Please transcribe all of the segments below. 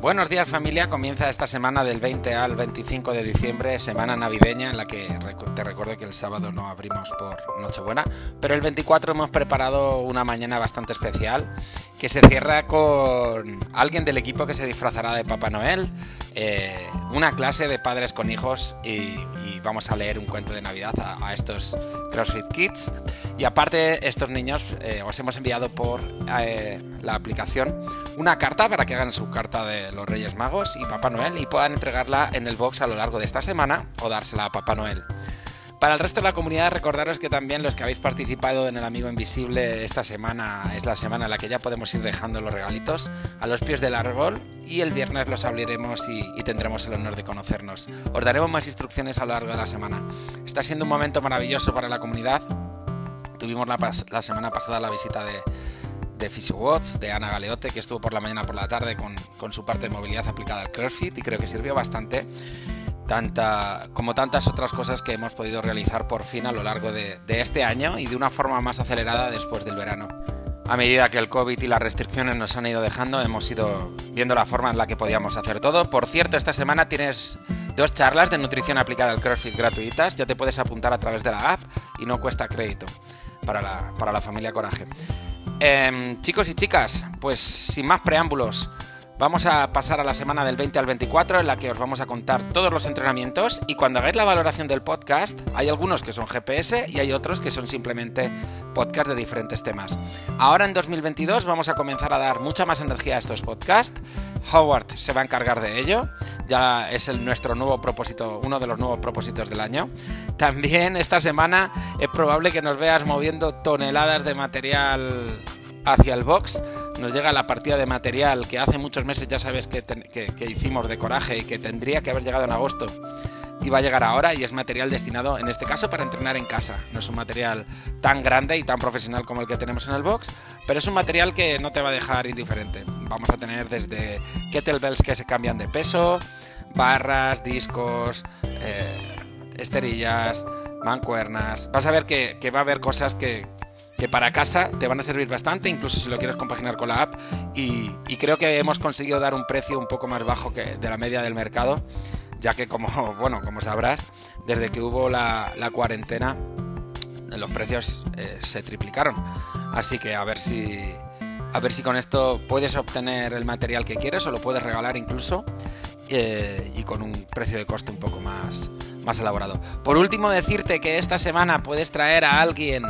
Buenos días familia, comienza esta semana del 20 al 25 de diciembre, semana navideña en la que te recuerdo que el sábado no abrimos por Nochebuena, pero el 24 hemos preparado una mañana bastante especial que se cierra con alguien del equipo que se disfrazará de Papá Noel, eh, una clase de padres con hijos y, vamos a leer un cuento de Navidad a, estos CrossFit Kids. Y aparte, estos niños eh, os hemos enviado por eh, la aplicación una carta para que hagan su carta de los Reyes Magos y Papá Noel y puedan entregarla en el box a lo largo de esta semana o dársela a Papá Noel. Para el resto de la comunidad, recordaros que también los que habéis participado en el Amigo Invisible esta semana es la semana en la que ya podemos ir dejando los regalitos a los pies del árbol y el viernes los abriremos y, tendremos el honor de conocernos. Os daremos más instrucciones a lo largo de la semana. Está siendo un momento maravilloso para la comunidad. Tuvimos la, semana pasada la visita de, de PhysioWatts, de Ana Galeote, que estuvo por la mañana por la tarde con, con su parte de movilidad aplicada al CrossFit y creo que sirvió bastante tanta, como tantas otras cosas que hemos podido realizar por fin a lo largo de, este año y de una forma más acelerada después del verano. A medida que el COVID y las restricciones nos han ido dejando, hemos ido viendo la forma en la que podíamos hacer todo. Por cierto, esta semana tienes dos charlas de nutrición aplicada al CrossFit gratuitas. Ya te puedes apuntar a través de la app y no cuesta crédito para la, para la familia Coraje. Em, chicos y chicas, pues sin más preámbulos, Vamos a pasar a la semana del 20 al 24 en la que os vamos a contar todos los entrenamientos y cuando hagáis la valoración del podcast hay algunos que son GPS y hay otros que son simplemente podcast de diferentes temas. Ahora en 2022 vamos a comenzar a dar mucha más energía a estos podcasts. Howard se va a encargar de ello. Ya es el, nuestro nuevo propósito, uno de los nuevos propósitos del año. También esta semana es probable que nos veas moviendo toneladas de material hacia el box nos llega la partida de material que hace muchos meses ya sabes que, hicimos de coraje y que tendría que haber llegado en agosto y va a llegar ahora y es material destinado en este caso para entrenar en casa. No es un material tan grande y tan profesional como el que tenemos en el box, pero es un material que no te va a dejar indiferente. Vamos a tener desde kettlebells que se cambian de peso, barras, discos, eh, esterillas, mancuernas. Vas a ver que va a haber cosas que, que para casa te van a servir bastante, incluso si lo quieres compaginar con la app. Y, creo que hemos conseguido dar un precio un poco más bajo que de la media del mercado, ya que como, bueno, como sabrás, desde que hubo la, cuarentena, los precios eh, se triplicaron. Así que a ver si. A ver si con esto puedes obtener el material que quieres o lo puedes regalar incluso eh, y con un precio de coste un poco más, más elaborado. Por último, decirte que esta semana puedes traer a alguien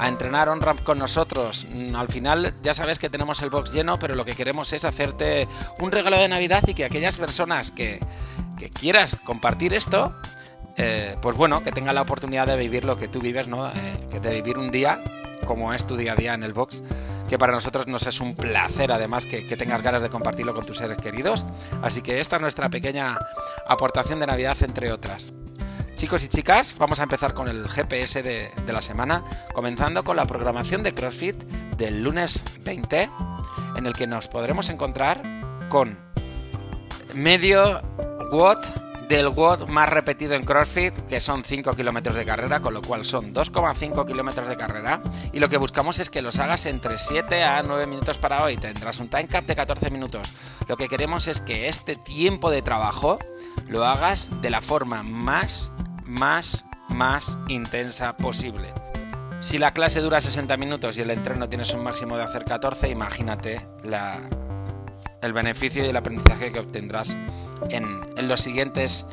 a entrenar on ramp con nosotros. Mm, al final ya sabes que tenemos el box lleno, pero lo que queremos es hacerte un regalo de Navidad y que aquellas personas que, quieras compartir esto, eh, pues bueno, que tengan la oportunidad de vivir lo que tú vives, ¿no? Eh, de vivir un día como es tu día a día en el box, que para nosotros nos es un placer además que, que, tengas ganas de compartirlo con tus seres queridos. Así que esta es nuestra pequeña aportación de Navidad entre otras. Chicos y chicas, vamos a empezar con el GPS de, la semana, comenzando con la programación de CrossFit del lunes 20, en el que nos podremos encontrar con medio watt del watt más repetido en CrossFit, que son 5 kilómetros de carrera, con lo cual son 2,5 kilómetros de carrera. Y lo que buscamos es que los hagas entre 7 a 9 minutos para hoy. Tendrás un time cap de 14 minutos. Lo que queremos es que este tiempo de trabajo lo hagas de la forma más más, más intensa posible. Si la clase dura 60 minutos y el entreno tienes un máximo de hacer 14, imagínate el beneficio y el aprendizaje que obtendrás en, en los siguientes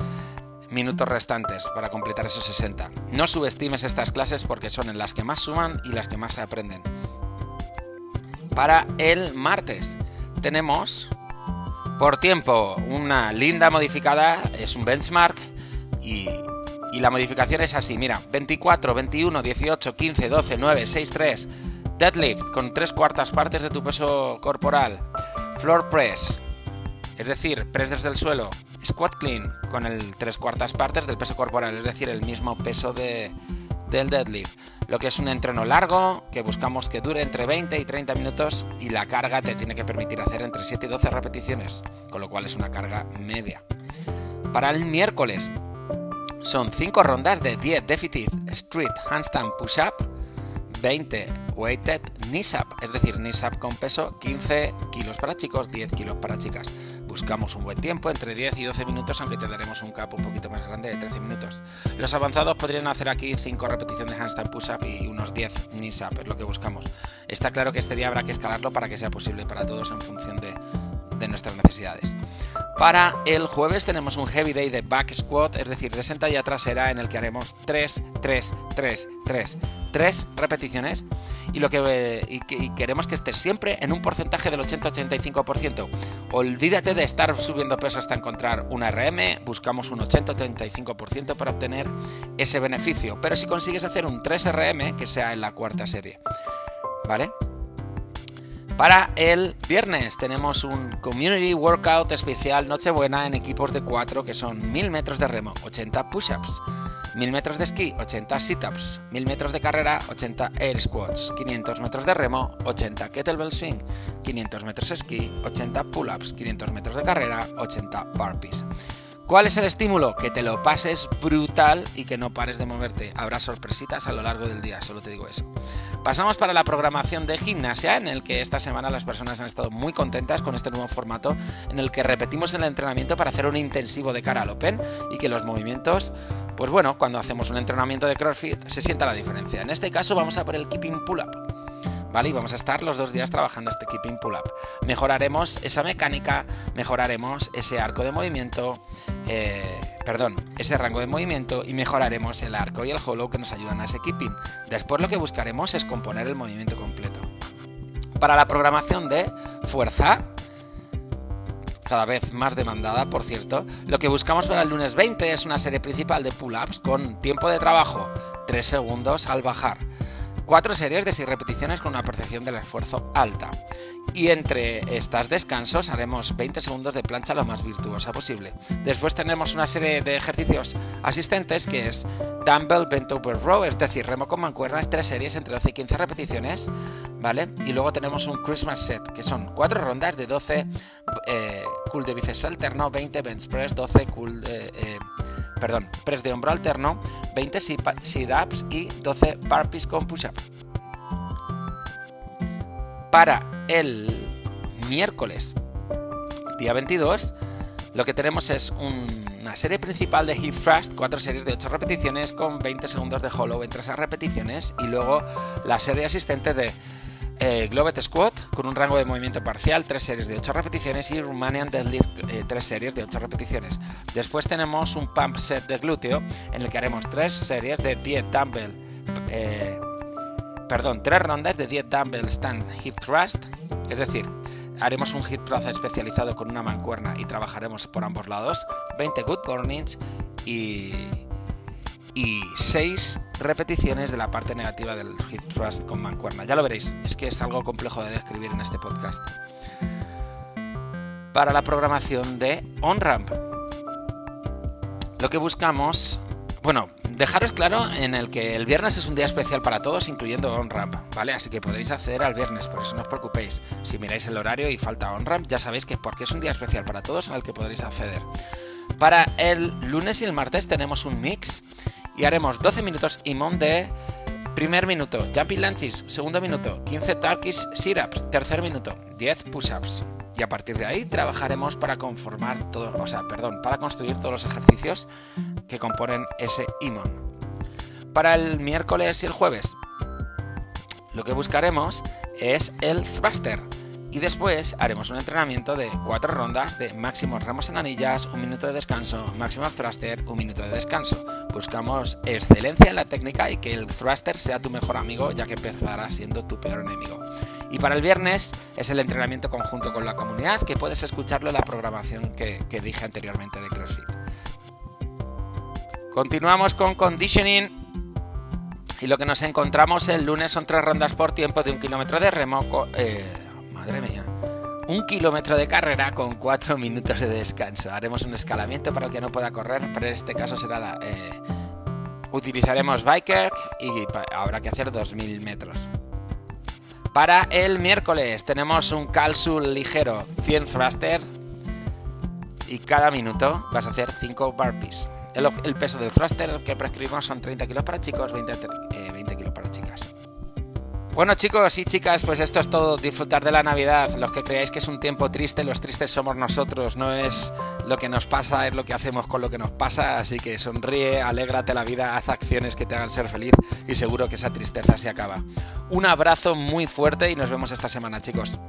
minutos restantes para completar esos 60. No subestimes estas clases porque son en las que más suman y las que más se aprenden. Para el martes tenemos por tiempo una linda modificada, es un benchmark y y la modificación es así, mira, 24, 21, 18, 15, 12, 9, 6, 3. Deadlift con tres cuartas partes de tu peso corporal. Floor press, es decir, press desde el suelo. Squat clean con el tres cuartas partes del peso corporal, es decir, el mismo peso de, del deadlift. Lo que es un entreno largo, que buscamos que dure entre 20 y 30 minutos y la carga te tiene que permitir hacer entre 7 y 12 repeticiones, con lo cual es una carga media. Para el miércoles son 5 rondas de 10 Deficit Street Handstand Push-Up, 20 Weighted Knee Up, es decir, Knee Up con peso 15 kilos para chicos, 10 kilos para chicas. Buscamos un buen tiempo, entre 10 y 12 minutos, aunque te daremos un cap un poquito más grande de 13 minutos. Los avanzados podrían hacer aquí 5 repeticiones de handstand push-up y unos 10 knees-up, es lo que buscamos. Está claro que este día habrá que escalarlo para que sea posible para todos en función de, de nuestras necesidades. Para el jueves tenemos un heavy day de back squat, es decir, de sentadilla trasera en el que haremos 3, 3, 3, 3, 3 repeticiones y lo que y, queremos que esté siempre en un porcentaje del 80-85%. Olvídate de estar subiendo peso hasta encontrar una RM, buscamos un 80-85% para obtener ese beneficio, pero si consigues hacer un 3 RM, que sea en la cuarta serie. ¿Vale? Para el viernes tenemos un Community Workout especial Nochebuena en equipos de 4 que son 1000 metros de remo, 80 push-ups, 1000 metros de esquí, 80 sit-ups, 1000 metros de carrera, 80 air squats, 500 metros de remo, 80 kettlebell swing, 500 metros de esquí, 80 pull-ups, 500 metros de carrera, 80 burpees. ¿Cuál es el estímulo? Que te lo pases brutal y que no pares de moverte. Habrá sorpresitas a lo largo del día, solo te digo eso. Pasamos para la programación de gimnasia, en el que esta semana las personas han estado muy contentas con este nuevo formato, en el que repetimos el entrenamiento para hacer un intensivo de cara al Open y que los movimientos, pues bueno, cuando hacemos un entrenamiento de CrossFit se sienta la diferencia. En este caso vamos a por el Keeping Pull-Up. ¿Vale? Y vamos a estar los dos días trabajando este keeping pull up. Mejoraremos esa mecánica, mejoraremos ese arco de movimiento, eh, perdón, ese rango de movimiento y mejoraremos el arco y el hollow que nos ayudan a ese keeping. Después lo que buscaremos es componer el movimiento completo. Para la programación de fuerza, cada vez más demandada, por cierto. Lo que buscamos para el lunes 20 es una serie principal de pull-ups con tiempo de trabajo 3 segundos al bajar. Cuatro series de 6 repeticiones con una percepción del esfuerzo alta. Y entre estas descansos haremos 20 segundos de plancha lo más virtuosa posible. Después tenemos una serie de ejercicios asistentes que es Dumbbell Bent Over Row, es decir, remo con mancuernas, tres series entre 12 y 15 repeticiones, ¿vale? Y luego tenemos un Christmas set, que son cuatro rondas de 12 eh, cool de bíceps alterno, 20 bench press, 12 cool de... Eh, perdón, press de hombro alterno, 20 sit-ups y 12 burpees con push-up. Para el miércoles, día 22, lo que tenemos es una serie principal de hip thrust, 4 series de 8 repeticiones con 20 segundos de hollow entre esas repeticiones y luego la serie asistente de eh, Globet Squat con un rango de movimiento parcial, 3 series de 8 repeticiones y Romanian Deadlift, 3 eh, series de 8 repeticiones. Después tenemos un pump set de glúteo en el que haremos 3 series de 10 dumbbell, eh, perdón, 3 rondas de 10 dumbbell stand hip thrust, es decir, haremos un hip thrust especializado con una mancuerna y trabajaremos por ambos lados, 20 good mornings y y 6 repeticiones de la parte negativa del hip thrust con mancuerna. Ya lo veréis, es que es algo complejo de describir en este podcast. Para la programación de OnRamp, lo que buscamos, bueno, dejaros claro en el que el viernes es un día especial para todos, incluyendo OnRamp, ¿vale? Así que podréis acceder al viernes, por eso no os preocupéis. Si miráis el horario y falta OnRamp, ya sabéis que es porque es un día especial para todos en el que podréis acceder. Para el lunes y el martes tenemos un mix y haremos 12 minutos imón de primer minuto, jumping lunges, segundo minuto, 15 turkish sit-ups, tercer minuto, 10 push-ups. Y a partir de ahí trabajaremos para conformar todo, o sea, perdón, para construir todos los ejercicios que componen ese imón. Para el miércoles y el jueves, lo que buscaremos es el thruster, y después haremos un entrenamiento de cuatro rondas de máximos remos en anillas, un minuto de descanso, máximo thruster, un minuto de descanso. Buscamos excelencia en la técnica y que el thruster sea tu mejor amigo ya que empezará siendo tu peor enemigo. Y para el viernes es el entrenamiento conjunto con la comunidad que puedes escucharlo en la programación que, que dije anteriormente de CrossFit. Continuamos con conditioning y lo que nos encontramos el lunes son tres rondas por tiempo de un kilómetro de remo. Eh, madre mía. Un kilómetro de carrera con cuatro minutos de descanso. Haremos un escalamiento para el que no pueda correr, pero en este caso será la, eh, utilizaremos Biker y habrá que hacer 2000 metros. Para el miércoles tenemos un calsul ligero 100 thruster y cada minuto vas a hacer 5 burpees. El, peso del thruster que prescribimos son 30 kilos para chicos, 20, 20 eh. Bueno chicos y chicas, pues esto es todo, disfrutar de la Navidad. Los que creáis que es un tiempo triste, los tristes somos nosotros, no es lo que nos pasa, es lo que hacemos con lo que nos pasa. Así que sonríe, alégrate la vida, haz acciones que te hagan ser feliz y seguro que esa tristeza se acaba. Un abrazo muy fuerte y nos vemos esta semana chicos.